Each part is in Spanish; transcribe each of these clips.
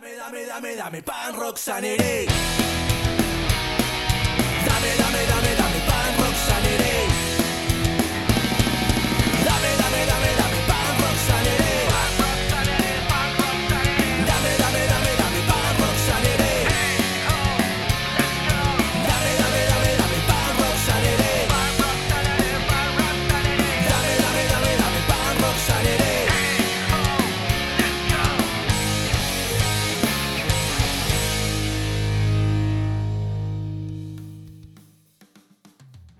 Dame, dame, dame, dame pan dame, dame, dame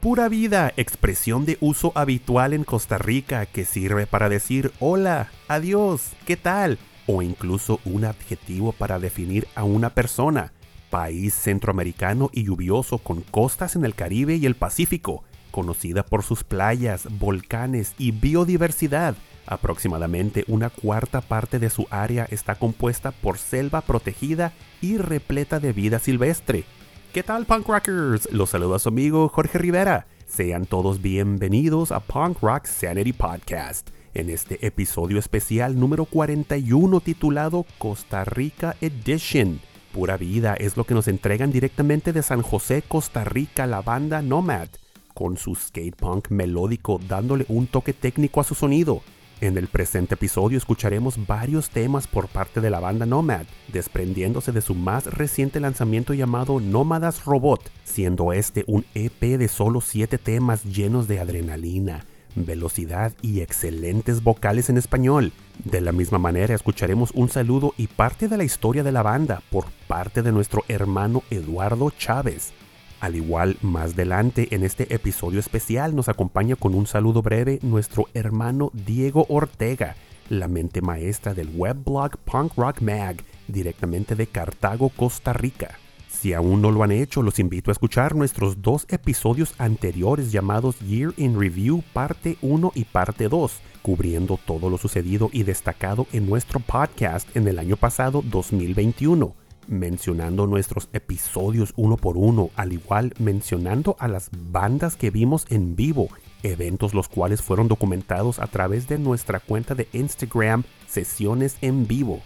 Pura vida, expresión de uso habitual en Costa Rica que sirve para decir hola, adiós, ¿qué tal? O incluso un adjetivo para definir a una persona. País centroamericano y lluvioso con costas en el Caribe y el Pacífico, conocida por sus playas, volcanes y biodiversidad. Aproximadamente una cuarta parte de su área está compuesta por selva protegida y repleta de vida silvestre. ¿Qué tal, punk rockers? Los saluda su amigo Jorge Rivera. Sean todos bienvenidos a Punk Rock Sanity Podcast. En este episodio especial número 41 titulado Costa Rica Edition. Pura vida es lo que nos entregan directamente de San José, Costa Rica, la banda Nomad, con su skate punk melódico dándole un toque técnico a su sonido. En el presente episodio escucharemos varios temas por parte de la banda Nomad, desprendiéndose de su más reciente lanzamiento llamado Nómadas Robot, siendo este un EP de solo 7 temas llenos de adrenalina, velocidad y excelentes vocales en español. De la misma manera escucharemos un saludo y parte de la historia de la banda por parte de nuestro hermano Eduardo Chávez. Al igual, más adelante en este episodio especial nos acompaña con un saludo breve nuestro hermano Diego Ortega, la mente maestra del webblog Punk Rock Mag, directamente de Cartago, Costa Rica. Si aún no lo han hecho, los invito a escuchar nuestros dos episodios anteriores llamados Year in Review parte 1 y parte 2, cubriendo todo lo sucedido y destacado en nuestro podcast en el año pasado 2021 mencionando nuestros episodios uno por uno, al igual mencionando a las bandas que vimos en vivo, eventos los cuales fueron documentados a través de nuestra cuenta de Instagram Sesiones en Vivo.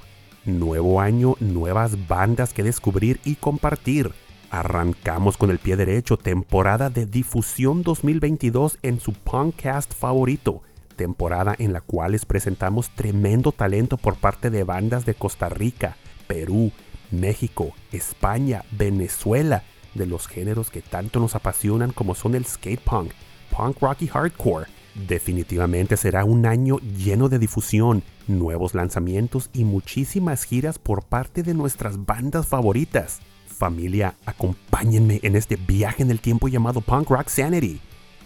Nuevo año, nuevas bandas que descubrir y compartir. Arrancamos con el pie derecho, temporada de difusión 2022 en su podcast favorito temporada en la cual les presentamos tremendo talento por parte de bandas de Costa Rica, Perú, México, España, Venezuela, de los géneros que tanto nos apasionan como son el skate punk, punk rock y hardcore. Definitivamente será un año lleno de difusión, nuevos lanzamientos y muchísimas giras por parte de nuestras bandas favoritas. Familia, acompáñenme en este viaje en el tiempo llamado Punk Rock Sanity,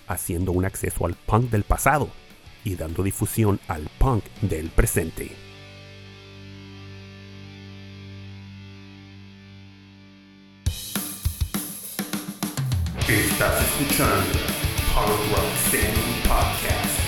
haciendo un acceso al punk del pasado y dando difusión al punk del presente. Estás escuchando Punk Rock Podcast.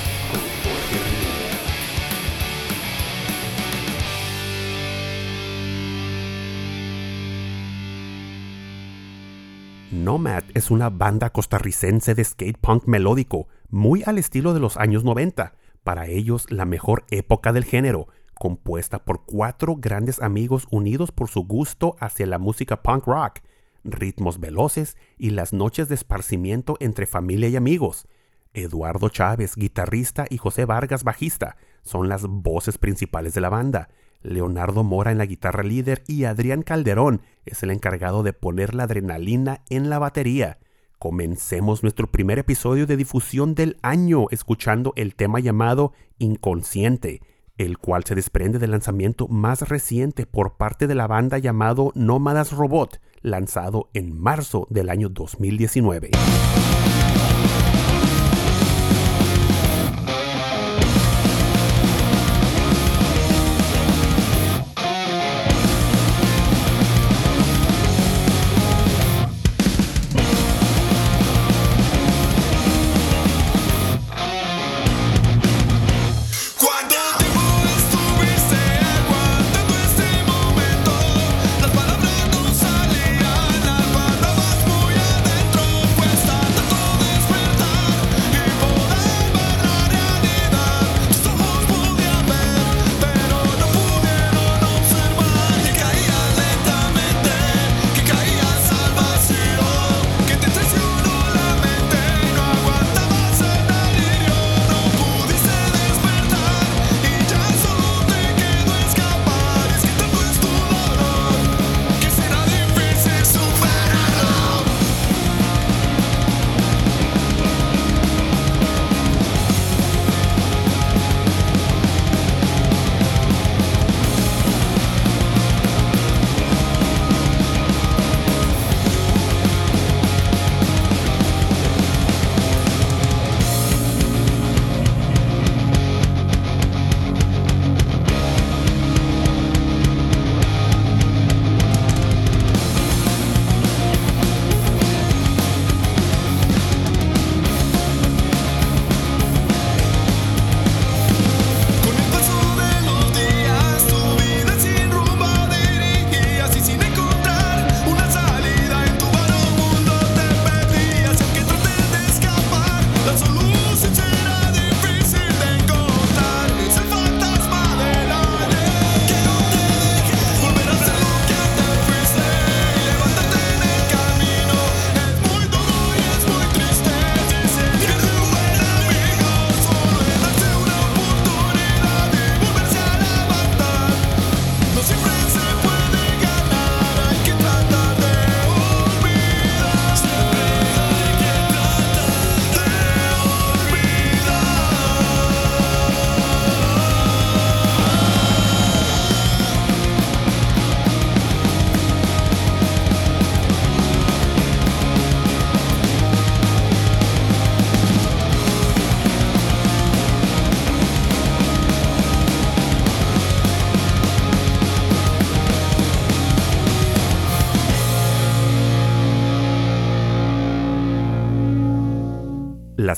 Nomad es una banda costarricense de skate punk melódico, muy al estilo de los años 90, para ellos la mejor época del género, compuesta por cuatro grandes amigos unidos por su gusto hacia la música punk rock, ritmos veloces y las noches de esparcimiento entre familia y amigos. Eduardo Chávez, guitarrista, y José Vargas, bajista, son las voces principales de la banda. Leonardo Mora en la guitarra líder y Adrián Calderón es el encargado de poner la adrenalina en la batería. Comencemos nuestro primer episodio de difusión del año escuchando el tema llamado Inconsciente, el cual se desprende del lanzamiento más reciente por parte de la banda llamado Nómadas Robot, lanzado en marzo del año 2019.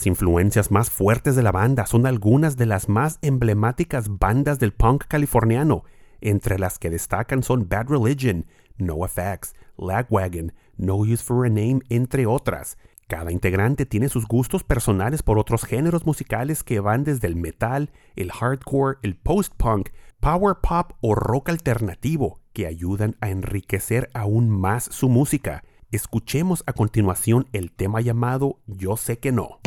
Las influencias más fuertes de la banda son algunas de las más emblemáticas bandas del punk californiano, entre las que destacan son Bad Religion, NoFX, Lagwagon, No Use for a Name, entre otras. Cada integrante tiene sus gustos personales por otros géneros musicales que van desde el metal, el hardcore, el post-punk, power pop o rock alternativo, que ayudan a enriquecer aún más su música. Escuchemos a continuación el tema llamado Yo sé que no.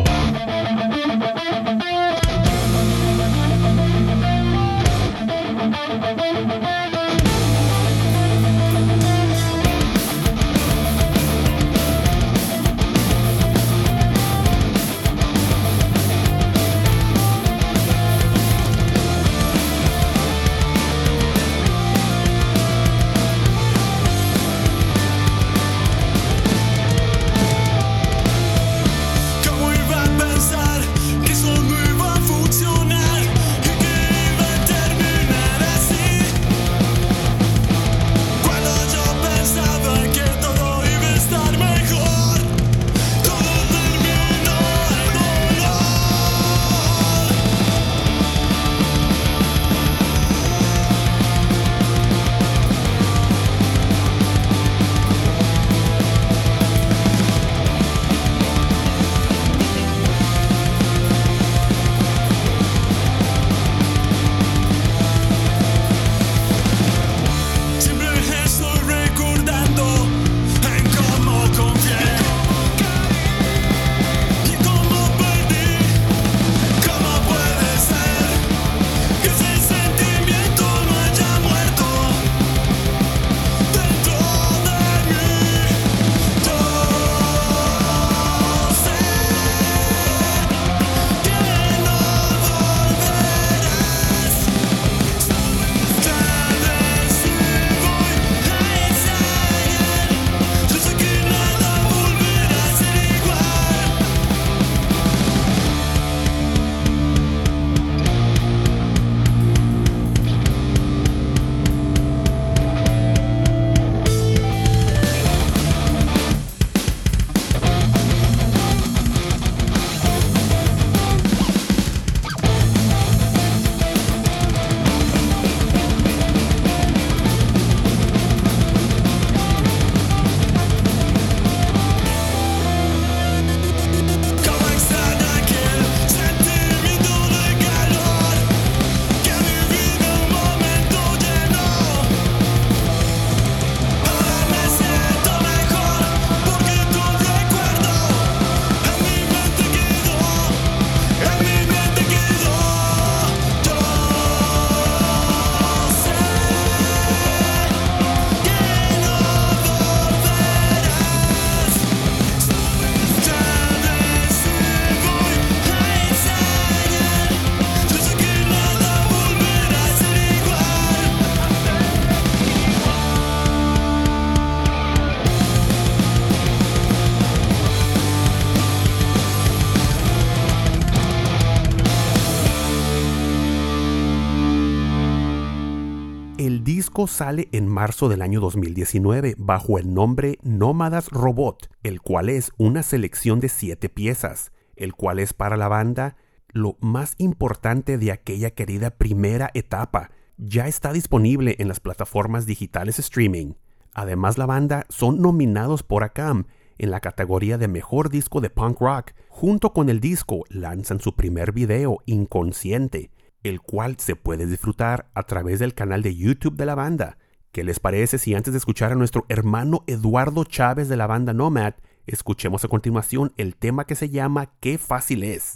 Sale en marzo del año 2019 bajo el nombre Nómadas Robot, el cual es una selección de siete piezas, el cual es para la banda lo más importante de aquella querida primera etapa. Ya está disponible en las plataformas digitales streaming. Además, la banda son nominados por ACAM en la categoría de mejor disco de punk rock. Junto con el disco lanzan su primer video, Inconsciente, el cual se puede disfrutar a través del canal de YouTube de la banda. ¿Qué les parece si antes de escuchar a nuestro hermano Eduardo Chávez de la banda Nomad, escuchemos a continuación el tema que se llama Qué fácil es?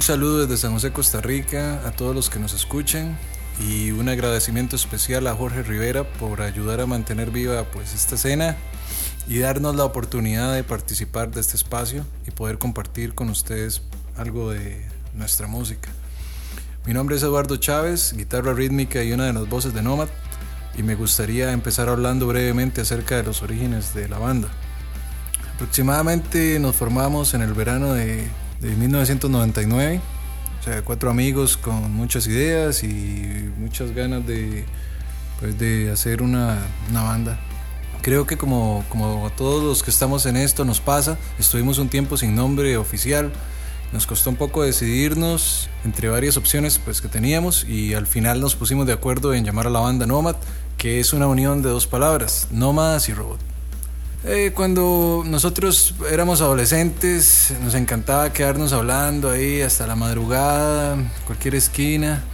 Saludo desde San José, Costa Rica, a todos los que nos escuchan y un agradecimiento especial a Jorge Rivera por ayudar a mantener viva pues esta escena y darnos la oportunidad de participar de este espacio y poder compartir con ustedes algo de nuestra música. Mi nombre es Eduardo Chávez, guitarra rítmica y una de las voces de Nomad y me gustaría empezar hablando brevemente acerca de los orígenes de la banda. Aproximadamente nos formamos en el verano de, de 1999, o sea, cuatro amigos con muchas ideas y muchas ganas de, pues, de hacer una, una banda. Creo que como, como a todos los que estamos en esto nos pasa, estuvimos un tiempo sin nombre oficial, nos costó un poco decidirnos entre varias opciones pues, que teníamos y al final nos pusimos de acuerdo en llamar a la banda Nomad, que es una unión de dos palabras, nómadas y robot. Eh, cuando nosotros éramos adolescentes nos encantaba quedarnos hablando ahí hasta la madrugada, cualquier esquina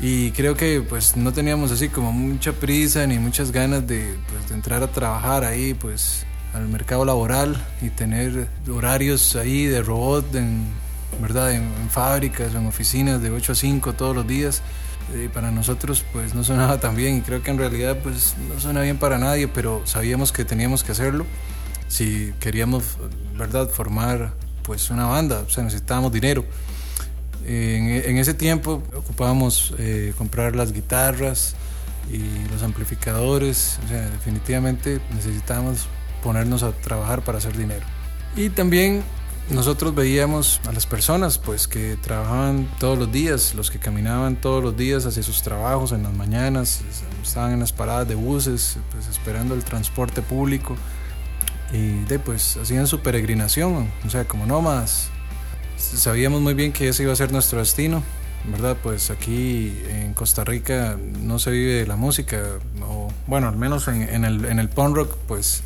y creo que pues no teníamos así como mucha prisa ni muchas ganas de, pues, entrar a trabajar ahí pues al mercado laboral y tener horarios ahí de robot en, ¿verdad? En, en fábricas en oficinas de 8 a 5 todos los días. Eh, para nosotros pues no sonaba tan bien y creo que en realidad pues no suena bien para nadie, pero sabíamos que teníamos que hacerlo si queríamos, ¿verdad?, formar pues una banda, o sea, necesitábamos dinero. En, en ese tiempo ocupábamos eh, comprar las guitarras y los amplificadores, o sea, definitivamente necesitábamos ponernos a trabajar para hacer dinero. Y también nosotros veíamos a las personas pues que trabajaban todos los días, los que caminaban todos los días hacia sus trabajos en las mañanas, estaban en las paradas de buses, pues esperando el transporte público y de pues hacían su peregrinación, o sea, como nómadas. Sabíamos muy bien que ese iba a ser nuestro destino, ¿verdad? Pues aquí en Costa Rica no se vive de la música, o bueno, al menos en, en el, en el punk rock, pues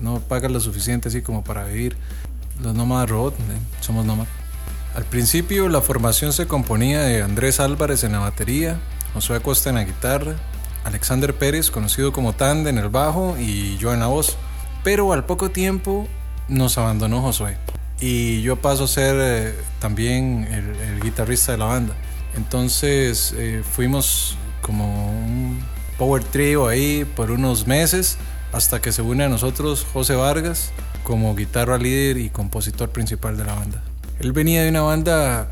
no pagas lo suficiente así como para vivir. Los nómadas robot, ¿eh? somos nómadas. Al principio la formación se componía de Andrés Álvarez en la batería, Josué Costa en la guitarra, Alexander Pérez, conocido como Tande, en el bajo y yo en la voz. Pero al poco tiempo nos abandonó Josué y yo paso a ser eh, también el, el, guitarrista de la banda. Entonces eh, fuimos como un power trio ahí por unos meses hasta que se une a nosotros José Vargas como guitarra líder y compositor principal de la banda. Él venía de una banda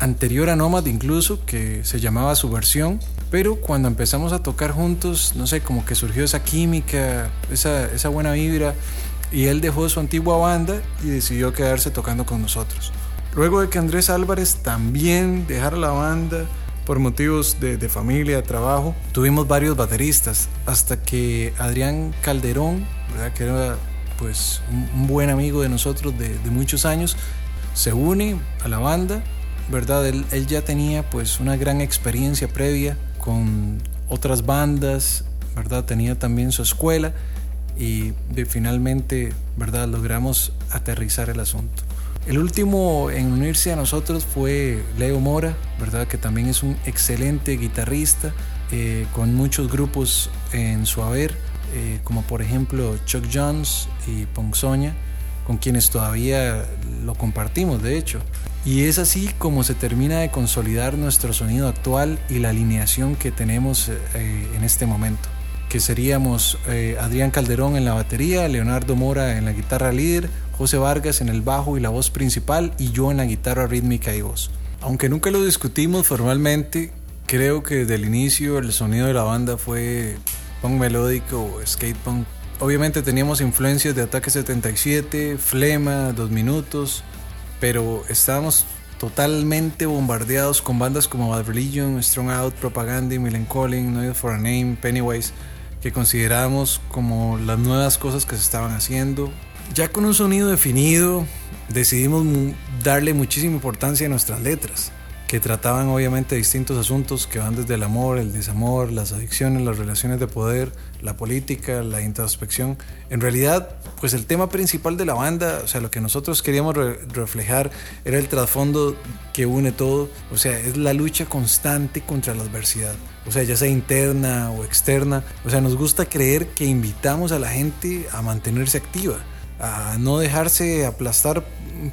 anterior a Nomad incluso que se llamaba Subversión, pero cuando empezamos a tocar juntos, no sé, como que surgió esa química, esa, buena vibra y él dejó su antigua banda y decidió quedarse tocando con nosotros. Luego de que Andrés Álvarez también dejara la banda por motivos de, de familia, de trabajo, tuvimos varios bateristas hasta que Adrián Calderón, ¿verdad? que era pues un, buen amigo de nosotros de, muchos años, se une a la banda, ¿verdad? Él, él ya tenía pues una gran experiencia previa con otras bandas, ¿verdad? Tenía también su escuela y finalmente, ¿verdad? Logramos aterrizar el asunto. El último en unirse a nosotros fue Leo Mora, ¿verdad? Que también es un excelente guitarrista, eh, con muchos grupos en su haber, eh, como por ejemplo Chuck Jones y Ponzoña, con quienes todavía lo compartimos, de hecho. Y es así como se termina de consolidar nuestro sonido actual y la alineación que tenemos eh, en este momento que seríamos eh, Adrián Calderón en la batería, Leonardo Mora en la guitarra líder, José Vargas en el bajo y la voz principal y yo en la guitarra rítmica y voz. Aunque nunca lo discutimos formalmente, creo que desde el inicio el sonido de la banda fue melódico o skate punk. Obviamente teníamos influencias de Ataque 77, Flema, Dos Minutos, pero estábamos totalmente bombardeados con bandas como Bad Religion, Strong Out, Propaganda, Millen Calling, No for a Name, Pennywise que consideramos como las nuevas cosas que se estaban haciendo. Ya con un sonido definido, decidimos darle muchísima importancia a nuestras letras, que trataban obviamente distintos asuntos que van desde el amor, el desamor, las adicciones, las relaciones de poder, la política, la introspección. En realidad, pues el tema principal de la banda, o sea, lo que nosotros queríamos re reflejar era el trasfondo que une todo, o sea, es la lucha constante contra la adversidad, o sea, ya sea interna o externa, o sea, nos gusta creer que invitamos a la gente a mantenerse activa, a no dejarse aplastar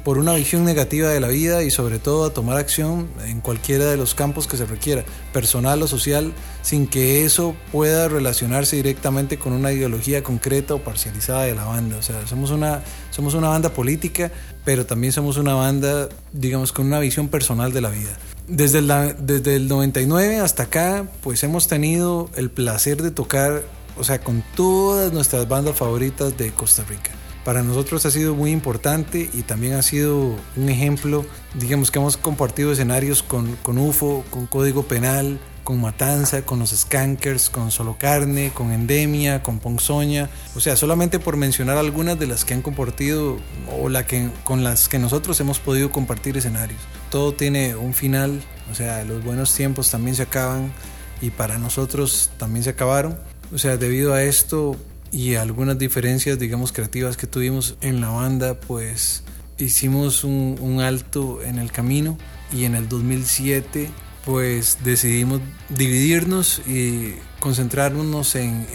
por una visión negativa de la vida y sobre todo a tomar acción en cualquiera de los campos que se requiera, personal o social, sin que eso pueda relacionarse directamente con una ideología concreta o parcializada de la banda. O sea, somos una, somos una banda política, pero también somos una banda, digamos, con una visión personal de la vida. Desde el, desde el 99 hasta acá, pues hemos tenido el placer de tocar, o sea, con todas nuestras bandas favoritas de Costa Rica para nosotros ha sido muy importante y también ha sido un ejemplo, digamos que hemos compartido escenarios con, con UFO, con Código Penal, con Matanza, con los Skankers, con Solo Carne, con Endemia, con Ponzoña. O sea, solamente por mencionar algunas de las que han compartido o la que, con las que nosotros hemos podido compartir escenarios. Todo tiene un final, o sea, los buenos tiempos también se acaban y para nosotros también se acabaron. O sea, debido a esto, y algunas diferencias, digamos, creativas que tuvimos en la banda, pues hicimos un, alto en el camino y en el 2007 pues decidimos dividirnos y concentrarnos en,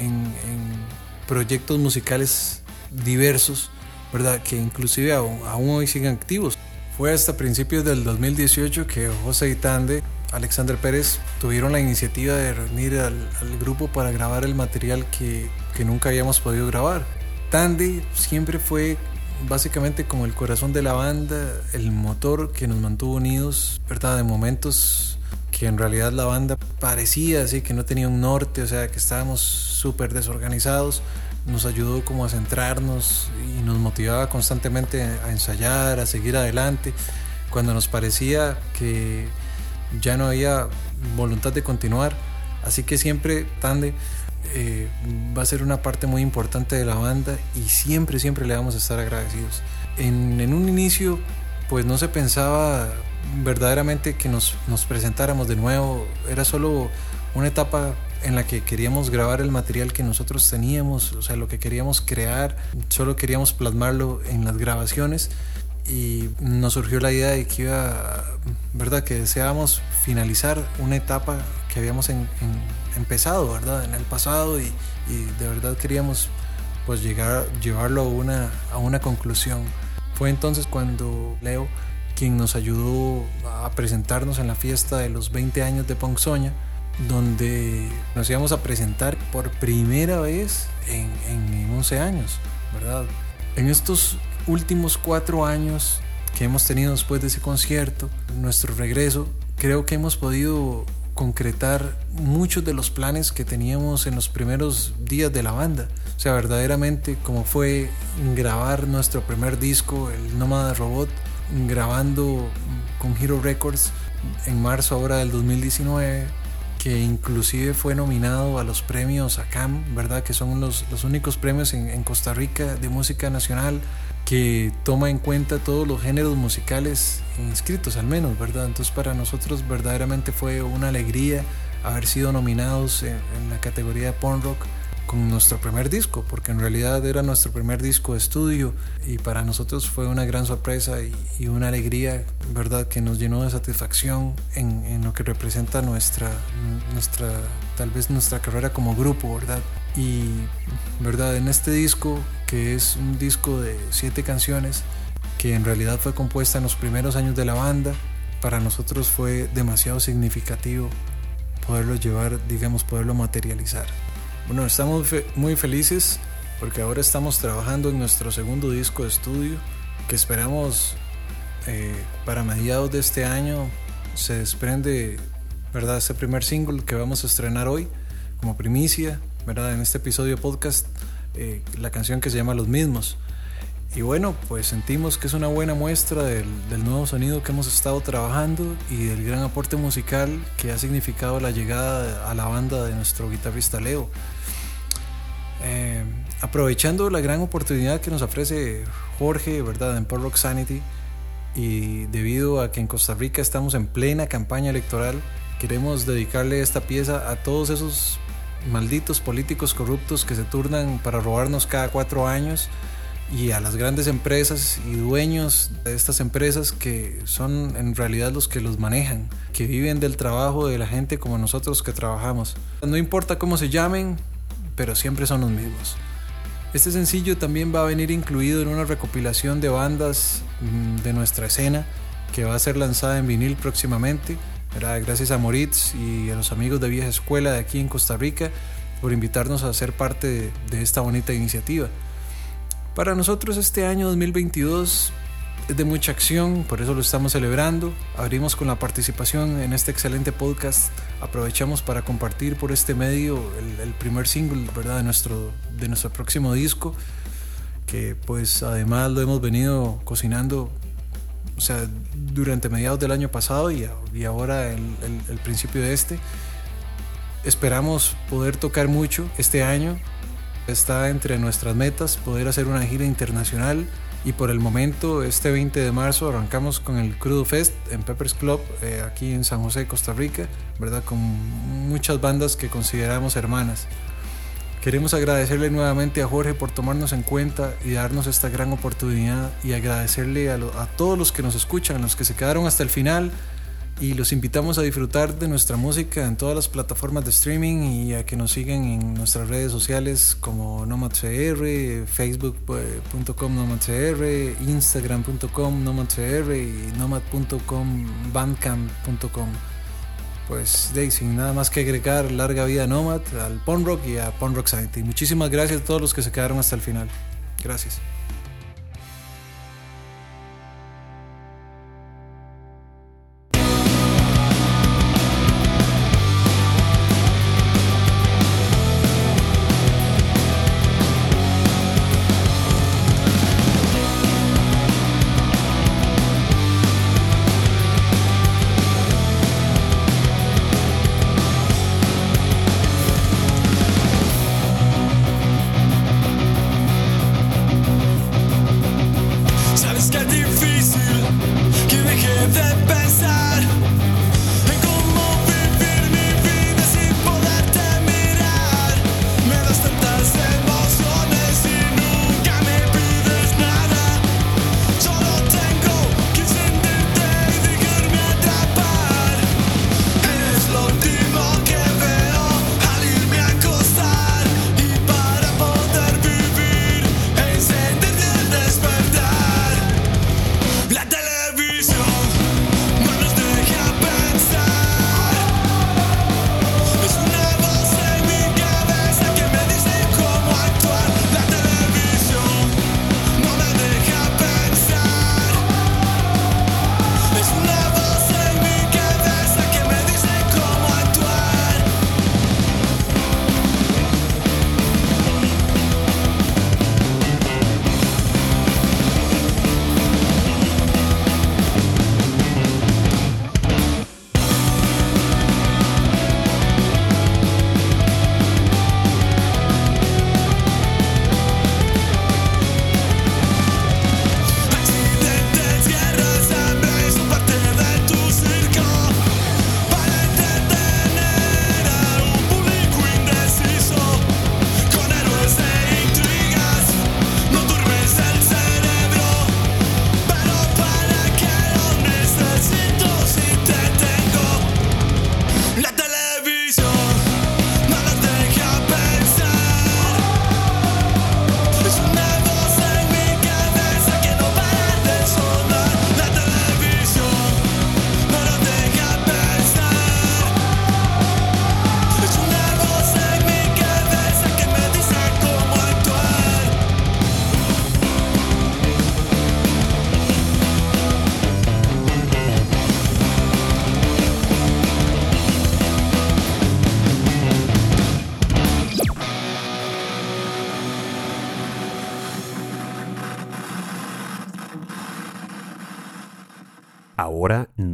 proyectos musicales diversos, ¿verdad? Que inclusive aún, aún, hoy siguen activos. Fue hasta principios del 2018 que José Itande Alexander Pérez tuvieron la iniciativa de reunir al, grupo para grabar el material que, que, nunca habíamos podido grabar. Tandy siempre fue básicamente como el corazón de la banda, el motor que nos mantuvo unidos, ¿verdad? De momentos que en realidad la banda parecía así, que no tenía un norte, o sea, que estábamos súper desorganizados. Nos ayudó como a centrarnos y nos motivaba constantemente a ensayar, a seguir adelante. Cuando nos parecía que ya no había voluntad de continuar. Así que siempre Tande eh, va a ser una parte muy importante de la banda y siempre, siempre le vamos a estar agradecidos. En, en un inicio, pues no se pensaba verdaderamente que nos, nos presentáramos de nuevo. Era solo una etapa en la que queríamos grabar el material que nosotros teníamos, o sea, lo que queríamos crear, solo queríamos plasmarlo en las grabaciones y nos surgió la idea de que iba, ¿verdad? Que deseábamos finalizar una etapa que habíamos empezado, ¿verdad? En el pasado y, de verdad queríamos pues llegar, llevarlo a una, a una conclusión. Fue entonces cuando Leo, quien nos ayudó a presentarnos en la fiesta de los 20 años de Ponzoña, donde nos íbamos a presentar por primera vez en, en 11 años, ¿verdad? En estos últimos cuatro años que hemos tenido después de ese concierto, nuestro regreso, creo que hemos podido concretar muchos de los planes que teníamos en los primeros días de la banda. O sea, verdaderamente como fue grabar nuestro primer disco, el Nómada Robot, grabando con Hero Records en marzo ahora del 2019, que inclusive fue nominado a los premios ACAM, ¿verdad? Que son los, los únicos premios en, en Costa Rica de música nacional que toma en cuenta todos los géneros musicales inscritos al menos, ¿verdad? Entonces para nosotros verdaderamente fue una alegría haber sido nominados en, la categoría de punk rock con nuestro primer disco, porque en realidad era nuestro primer disco de estudio y para nosotros fue una gran sorpresa y, una alegría, ¿verdad? Que nos llenó de satisfacción en, en, lo que representa nuestra, nuestra, tal vez nuestra carrera como grupo, ¿verdad? Y, ¿verdad? En este disco, que es un disco de siete canciones, que en realidad fue compuesta en los primeros años de la banda, para nosotros fue demasiado significativo poderlo llevar, digamos, poderlo materializar. Bueno, estamos muy felices porque ahora estamos trabajando en nuestro segundo disco de estudio que esperamos eh, para mediados de este año se desprende, ¿verdad? Este primer single que vamos a estrenar hoy como primicia, ¿verdad? En este episodio podcast, eh, la canción que se llama Los mismos. Y bueno, pues sentimos que es una buena muestra del, nuevo sonido que hemos estado trabajando y del gran aporte musical que ha significado la llegada a la banda de nuestro guitarrista Leo. Eh, aprovechando la gran oportunidad que nos ofrece Jorge, ¿verdad? En Port Rock Sanity y debido a que en Costa Rica estamos en plena campaña electoral, queremos dedicarle esta pieza a todos esos malditos políticos corruptos que se turnan para robarnos cada cuatro años y a las grandes empresas y dueños de estas empresas que son en realidad los que los manejan, que viven del trabajo de la gente como nosotros que trabajamos. No importa cómo se llamen, pero siempre son los mismos. Este sencillo también va a venir incluido en una recopilación de bandas mm, de nuestra escena que va a ser lanzada en vinil próximamente. Gracias a Moritz y a los amigos de Vieja Escuela de aquí en Costa Rica por invitarnos a ser parte de, esta bonita iniciativa. Para nosotros este año 2022 es de mucha acción, por eso lo estamos celebrando. Abrimos con la participación en este excelente podcast. Aprovechamos para compartir por este medio el, el, primer single ¿verdad? De, nuestro, de nuestro próximo disco, que pues además lo hemos venido cocinando o sea, durante mediados del año pasado y, y ahora el, el, el principio de este. Esperamos poder tocar mucho este año. Está entre nuestras metas poder hacer una gira internacional y por el momento, este 20 de marzo, arrancamos con el Crudo Fest en Peppers Club, eh, aquí en San José, Costa Rica, ¿verdad? Con muchas bandas que consideramos hermanas. Queremos agradecerle nuevamente a Jorge por tomarnos en cuenta y darnos esta gran oportunidad y agradecerle a, lo, a todos los que nos escuchan, los que se quedaron hasta el final, y los invitamos a disfrutar de nuestra música en todas las plataformas de streaming y a que nos sigan en nuestras redes sociales como NomadCR, facebook.com NomadCR, instagram.com NomadCR y nomad.com bandcamp.com. Pues de sin nada más que agregar, larga vida Nomad, al Punk Rock y a Punk Rock Sanity. Muchísimas gracias a todos los que se quedaron hasta el final. Gracias.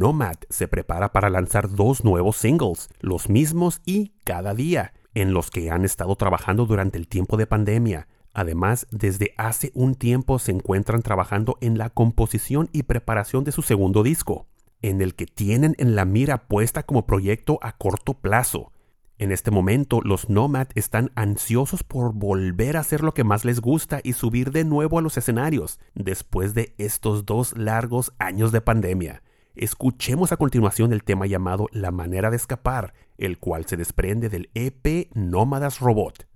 Nomad se prepara para lanzar dos nuevos singles, los mismos y cada día, en los que han estado trabajando durante el tiempo de pandemia. Además, desde hace un tiempo se encuentran trabajando en la composición y preparación de su segundo disco, en el que tienen en la mira puesta como proyecto a corto plazo. En este momento, los Nomad están ansiosos por volver a hacer lo que más les gusta y subir de nuevo a los escenarios, después de estos dos largos años de pandemia. Escuchemos a continuación el tema llamado La manera de escapar, el cual se desprende del EP Nómadas Robot.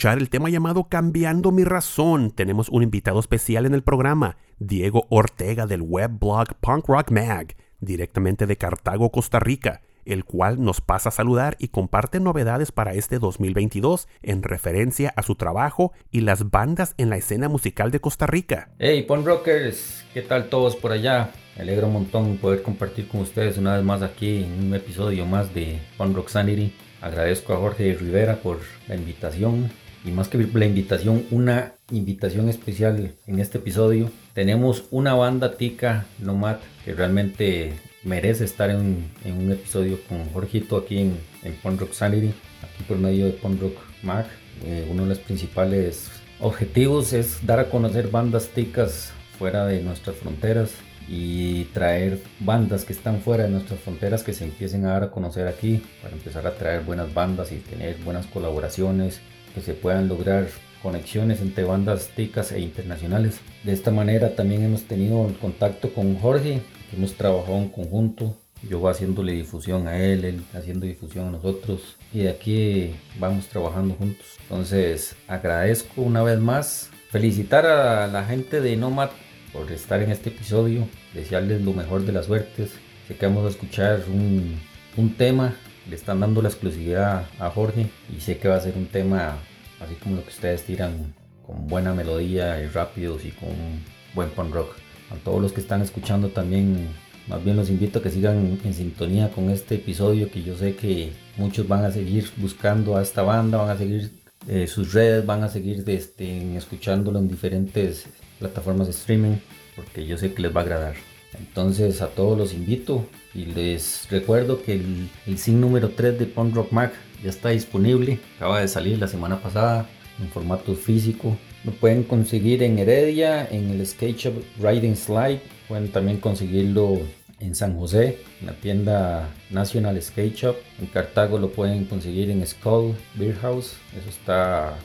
Escuchar el tema llamado Cambiando mi razón, tenemos un invitado especial en el programa, Diego Ortega del webblog Punk Rock Mag, directamente de Cartago, Costa Rica, el cual nos pasa a saludar y comparte novedades para este 2022 en referencia a su trabajo y las bandas en la escena musical de Costa Rica. Hey, Punk Rockers, ¿qué tal todos por allá? Me alegra un montón poder compartir con ustedes una vez más aquí en un episodio más de Punk Rock Sanity. Agradezco a Jorge Rivera por la invitación y más que la invitación, una invitación especial en este episodio. Tenemos una banda tica Nomad que realmente merece estar en, un episodio con Jorgito aquí en, en Punk Rock Sanity, aquí por medio de Punk Rock Mac. Eh, uno de los principales objetivos es dar a conocer bandas ticas fuera de nuestras fronteras y traer bandas que están fuera de nuestras fronteras que se empiecen a dar a conocer aquí para empezar a traer buenas bandas y tener buenas colaboraciones que se puedan lograr conexiones entre bandas ticas e internacionales. De esta manera también hemos tenido el contacto con Jorge, hemos trabajado en conjunto, yo haciéndole difusión a él, él haciendo difusión a nosotros y de aquí vamos trabajando juntos. Entonces agradezco una vez más, felicitar a la gente de Nomad por estar en este episodio, desearles lo mejor de las suertes. Sé que vamos a escuchar un, un tema, le están dando la exclusividad a Jorge y sé que va a ser un tema así como lo que ustedes tiran, con buena melodía y rápidos y con buen punk rock. A todos los que están escuchando también, más bien los invito a que sigan en sintonía con este episodio que yo sé que muchos van a seguir buscando a esta banda, van a seguir eh, sus redes, van a seguir este, escuchándolo en diferentes plataformas de streaming porque yo sé que les va a agradar. Entonces a todos los invito y les recuerdo que el, el SIN número 3 de Punk Rock Mac ya está disponible. Acaba de salir la semana pasada en formato físico. Lo pueden conseguir en Heredia, en el Skate Shop Riding Slide. Pueden también conseguirlo en San José, en la tienda National Skate Shop. En Cartago lo pueden conseguir en Skull Beer House. Eso está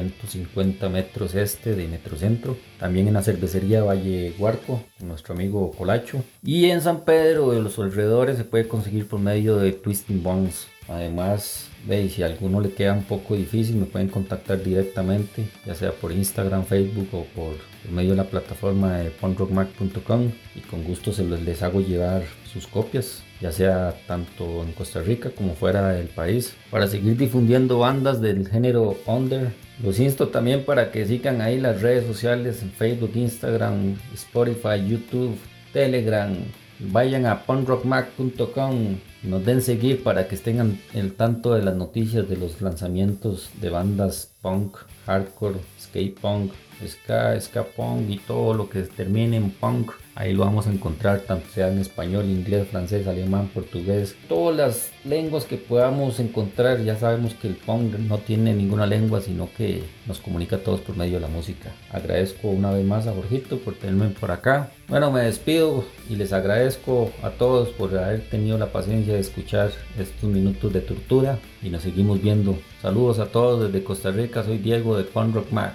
150 metros este de Metrocentro. También en la cervecería Valle Huarco, nuestro amigo Colacho. Y en San Pedro de los alrededores se puede conseguir por medio de Twisting Bones. Además, veis, si a alguno le queda un poco difícil, me pueden contactar directamente, ya sea por Instagram, Facebook o por, medio de la plataforma de punkrockmac.com y con gusto se les hago llegar sus copias, ya sea tanto en Costa Rica como fuera del país, para seguir difundiendo bandas del género under. Los insto también para que sigan ahí las redes sociales Facebook, Instagram, Spotify, YouTube, Telegram. Vayan a punkrockmac.com nos den seguir para que estén el tanto de las noticias de los lanzamientos de bandas punk, hardcore, skate punk, ska, ska punk y todo lo que termine en punk Ahí lo vamos a encontrar, tanto sea en español, inglés, francés, alemán, portugués, todas las lenguas que podamos encontrar. Ya sabemos que el punk no tiene ninguna lengua, sino que nos comunica a todos por medio de la música. Agradezco una vez más a Jorgito por tenerme por acá. Bueno, me despido y les agradezco a todos por haber tenido la paciencia de escuchar estos minutos de tortura y nos seguimos viendo. Saludos a todos desde Costa Rica, soy Diego de Punk Rock Mac.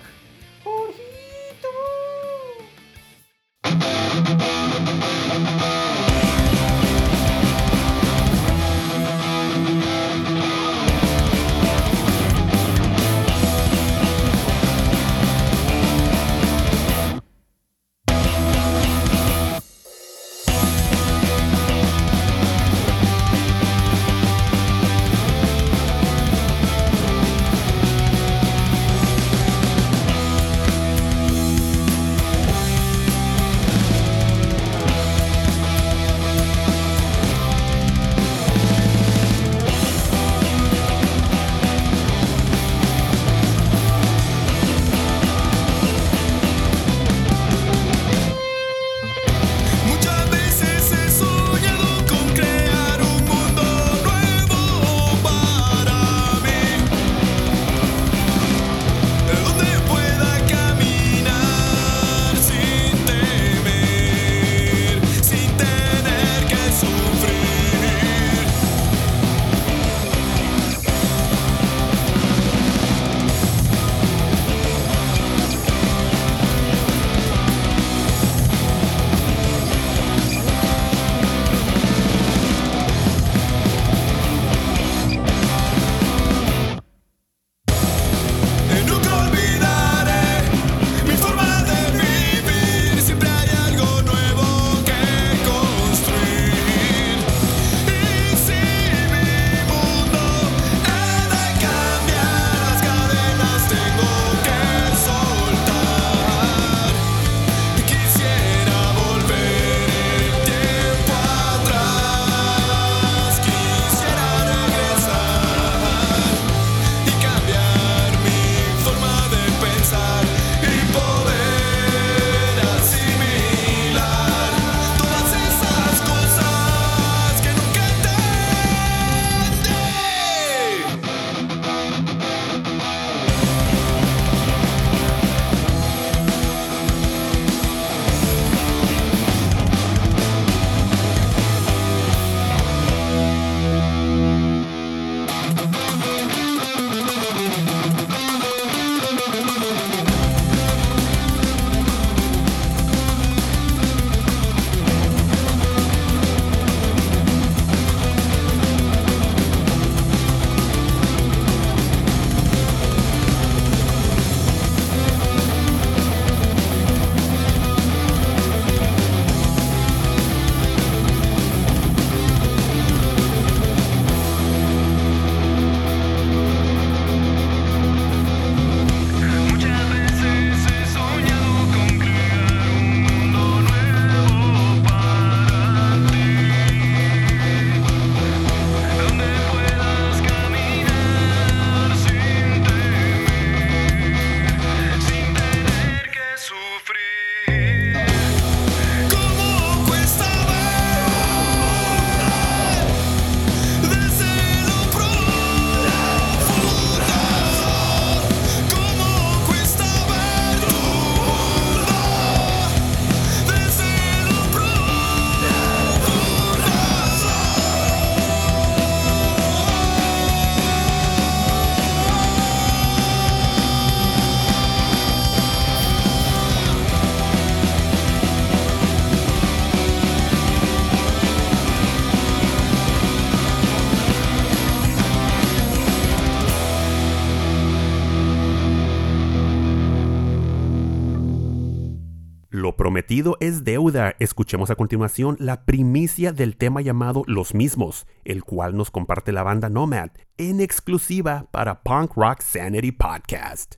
Es deuda. Escuchemos a continuación la primicia del tema llamado Los mismos, el cual nos comparte la banda Nomad en exclusiva para Punk Rock Sanity Podcast.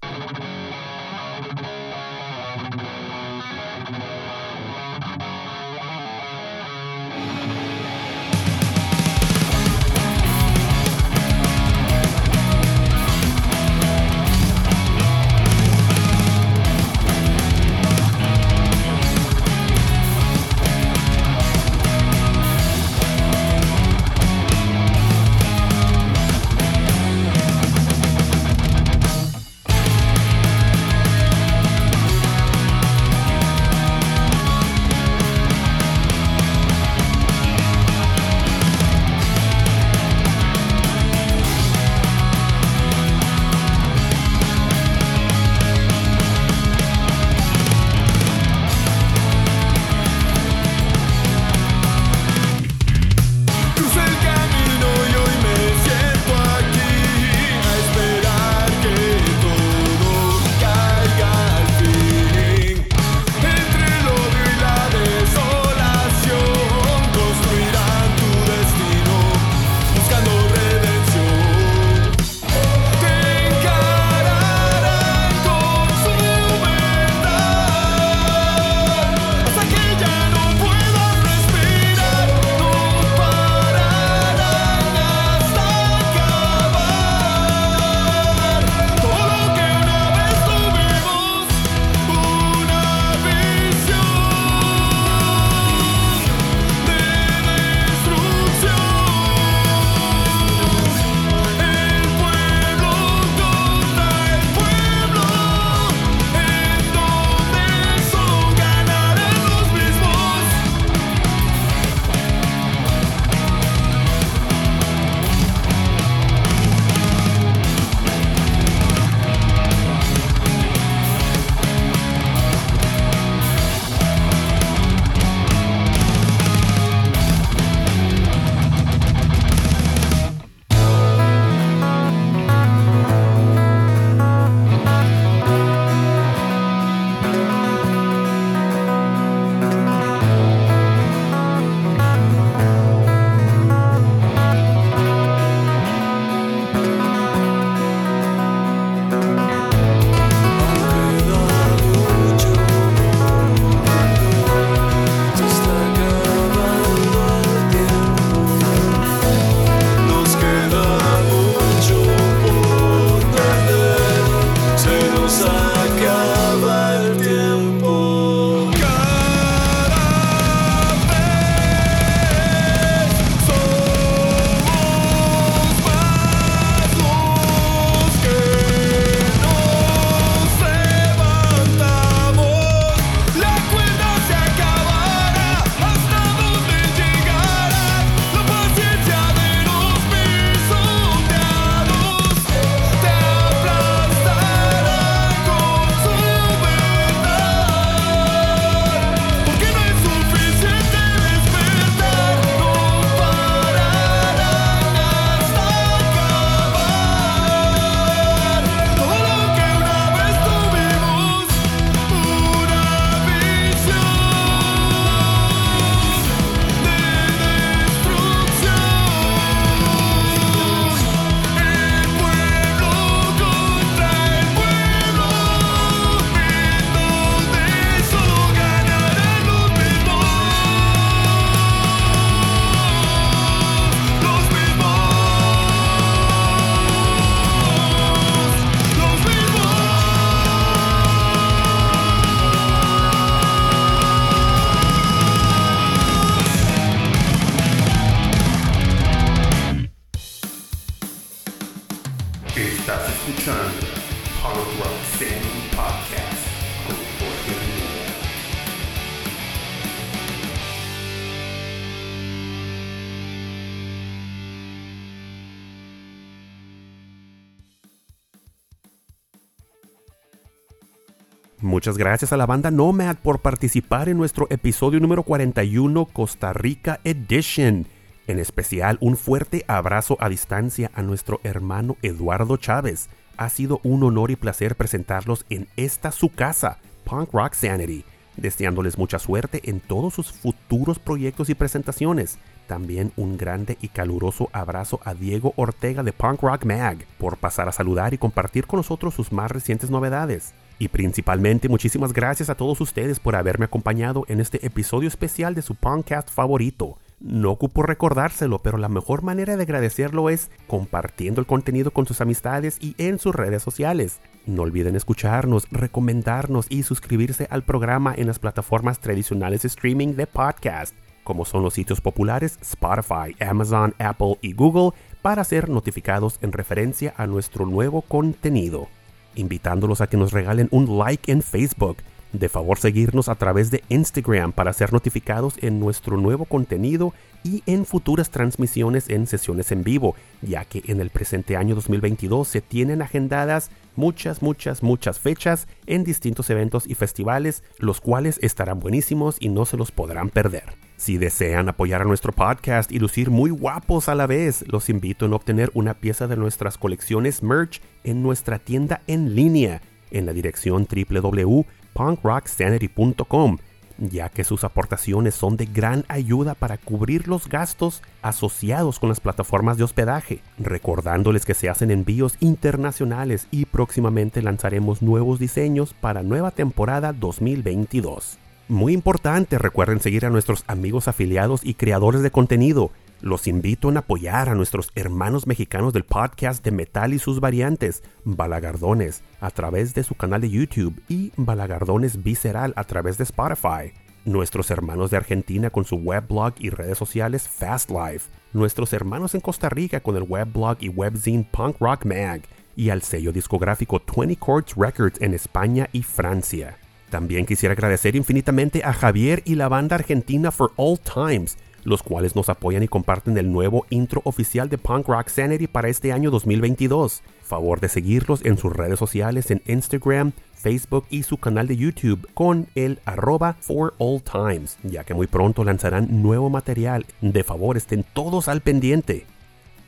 Gracias a la banda Nomad por participar en nuestro episodio número 41 Costa Rica Edition. En especial, un fuerte abrazo a distancia a nuestro hermano Eduardo Chávez. Ha sido un honor y placer presentarlos en esta su casa, Punk Rock Sanity. deseándoles mucha suerte en todos sus futuros proyectos y presentaciones. También un grande y caluroso abrazo a Diego Ortega de Punk Rock Mag por pasar a saludar y compartir con nosotros sus más recientes novedades. Y principalmente muchísimas gracias a todos ustedes por haberme acompañado en este episodio especial de su podcast favorito. No ocupo recordárselo, pero la mejor manera de agradecerlo es compartiendo el contenido con sus amistades y en sus redes sociales. No olviden escucharnos, recomendarnos y suscribirse al programa en las plataformas tradicionales de streaming de podcast, como son los sitios populares Spotify, Amazon, Apple y Google, para ser notificados en referencia a nuestro nuevo contenido. Invitándolos a que nos regalen un like en Facebook de favor seguirnos a través de Instagram para ser notificados en nuestro nuevo contenido y en futuras transmisiones en sesiones en vivo, ya que en el presente año 2022 se tienen agendadas muchas, muchas, muchas fechas en distintos eventos y festivales, los cuales estarán buenísimos y no se los podrán perder. Si desean apoyar a nuestro podcast y lucir muy guapos a la vez, los invito a obtener una pieza de nuestras colecciones merch en nuestra tienda en línea en la dirección www punkrocksanity.com, ya que sus aportaciones son de gran ayuda para cubrir los gastos asociados con las plataformas de hospedaje, recordándoles que se hacen envíos internacionales y próximamente lanzaremos nuevos diseños para nueva temporada 2022. Muy importante, recuerden seguir a nuestros amigos afiliados y creadores de contenido los invito a apoyar a nuestros hermanos mexicanos del podcast de metal y sus variantes, Balagardones, a través de su canal de YouTube y Balagardones Visceral a través de Spotify. Nuestros hermanos de Argentina con su weblog y redes sociales Fast Life. Nuestros hermanos en Costa Rica con el weblog y webzine Punk Rock Mag. Y al sello discográfico 20 Courts Records en España y Francia. También quisiera agradecer infinitamente a Javier y la banda argentina For All Times los cuales nos apoyan y comparten el nuevo intro oficial de Punk Rock Sanity para este año 2022. Favor de seguirlos en sus redes sociales en Instagram, Facebook y su canal de YouTube con el arroba for all times, ya que muy pronto lanzarán nuevo material. De favor estén todos al pendiente.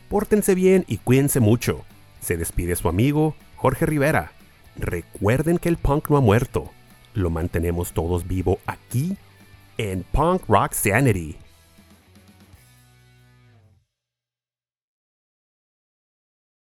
Pórtense bien y cuídense mucho. Se despide su amigo Jorge Rivera. Recuerden que el punk no ha muerto. Lo mantenemos todos vivo aquí en Punk Rock Sanity.